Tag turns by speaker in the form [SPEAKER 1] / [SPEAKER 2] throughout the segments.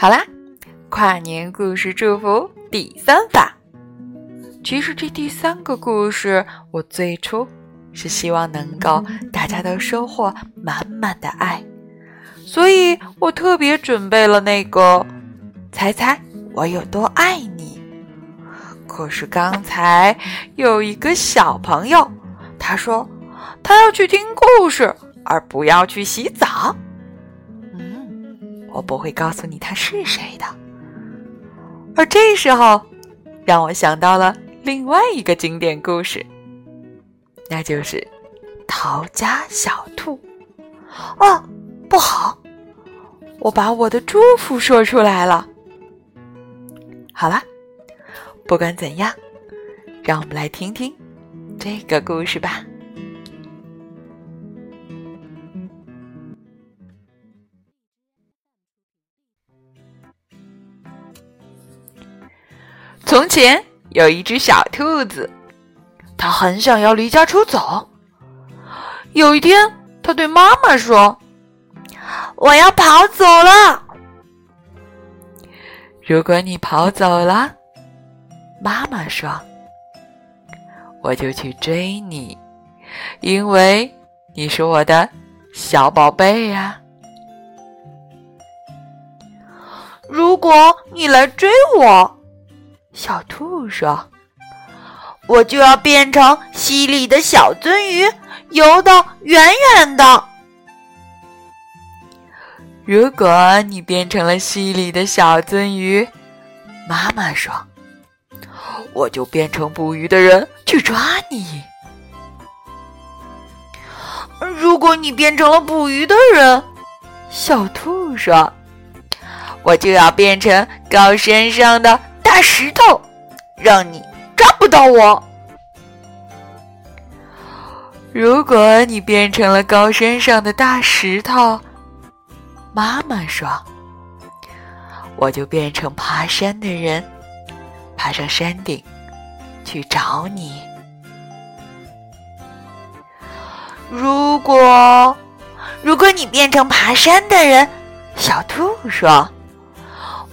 [SPEAKER 1] 好啦，跨年故事祝福第三法。其实这第三个故事，我最初是希望能够大家都收获满满的爱，所以我特别准备了那个“猜猜我有多爱你”。可是刚才有一个小朋友，他说他要去听故事，而不要去洗澡。我不会告诉你他是谁的。而这时候，让我想到了另外一个经典故事，那就是《逃家小兔》。哦，不好，我把我的祝福说出来了。好了，不管怎样，让我们来听听这个故事吧。从前有一只小兔子，它很想要离家出走。有一天，它对妈妈说：“我要跑走了。”如果你跑走了，妈妈说：“我就去追你，因为你是我的小宝贝呀。”如果你来追我。小兔说：“我就要变成溪里的小鳟鱼，游得远远的。如果你变成了溪里的小鳟鱼，妈妈说，我就变成捕鱼的人去抓你。如果你变成了捕鱼的人，小兔说，我就要变成高山上的。”大石头，让你抓不到我。如果你变成了高山上的大石头，妈妈说，我就变成爬山的人，爬上山顶去找你。如果，如果你变成爬山的人，小兔说，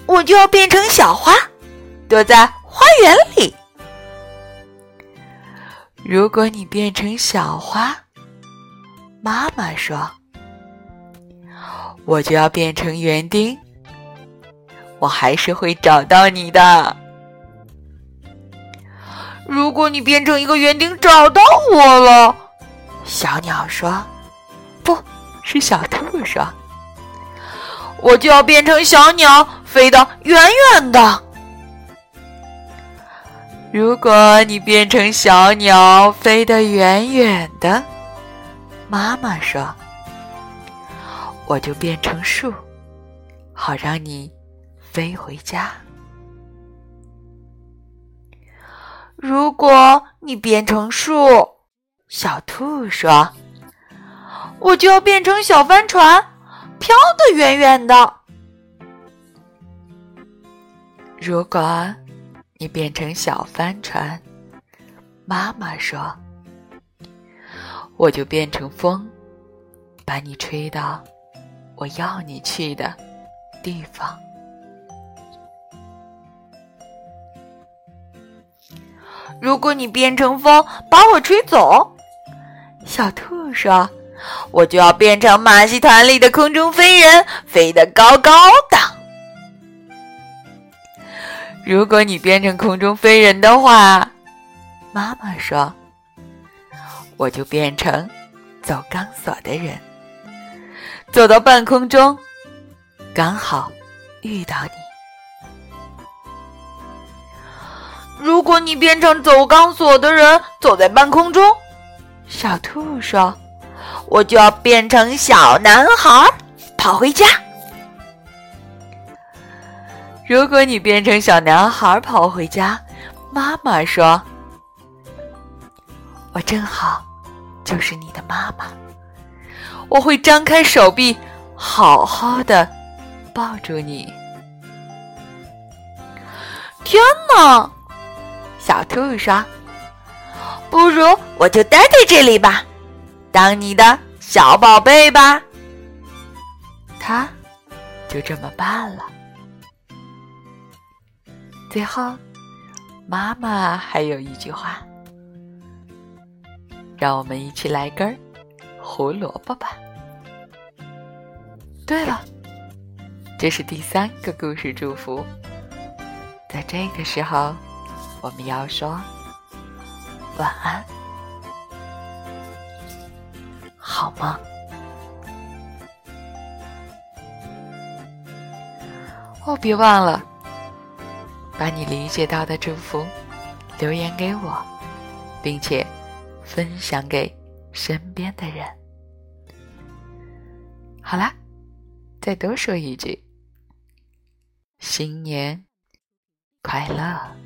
[SPEAKER 1] 我就要变成小花。躲在花园里。如果你变成小花，妈妈说，我就要变成园丁。我还是会找到你的。如果你变成一个园丁找到我了，小鸟说，不是小兔说，我就要变成小鸟，飞得远远的。如果你变成小鸟，飞得远远的，妈妈说，我就变成树，好让你飞回家。如果你变成树，小兔说，我就要变成小帆船，飘得远远的。如果。你变成小帆船，妈妈说：“我就变成风，把你吹到我要你去的地方。”如果你变成风把我吹走，小兔说：“我就要变成马戏团里的空中飞人，飞得高高的。”如果你变成空中飞人的话，妈妈说，我就变成走钢索的人，走到半空中，刚好遇到你。如果你变成走钢索的人，走在半空中，小兔说，我就要变成小男孩，跑回家。如果你变成小男孩跑回家，妈妈说：“我正好就是你的妈妈，我会张开手臂，好好的抱住你。”天哪！小兔说：“不如我就待在这里吧，当你的小宝贝吧。”他就这么办了。最后，妈妈还有一句话，让我们一起来根胡萝卜吧。对了，这是第三个故事祝福，在这个时候，我们要说晚安，好吗？哦，别忘了。把你理解到的祝福留言给我，并且分享给身边的人。好啦，再多说一句：新年快乐！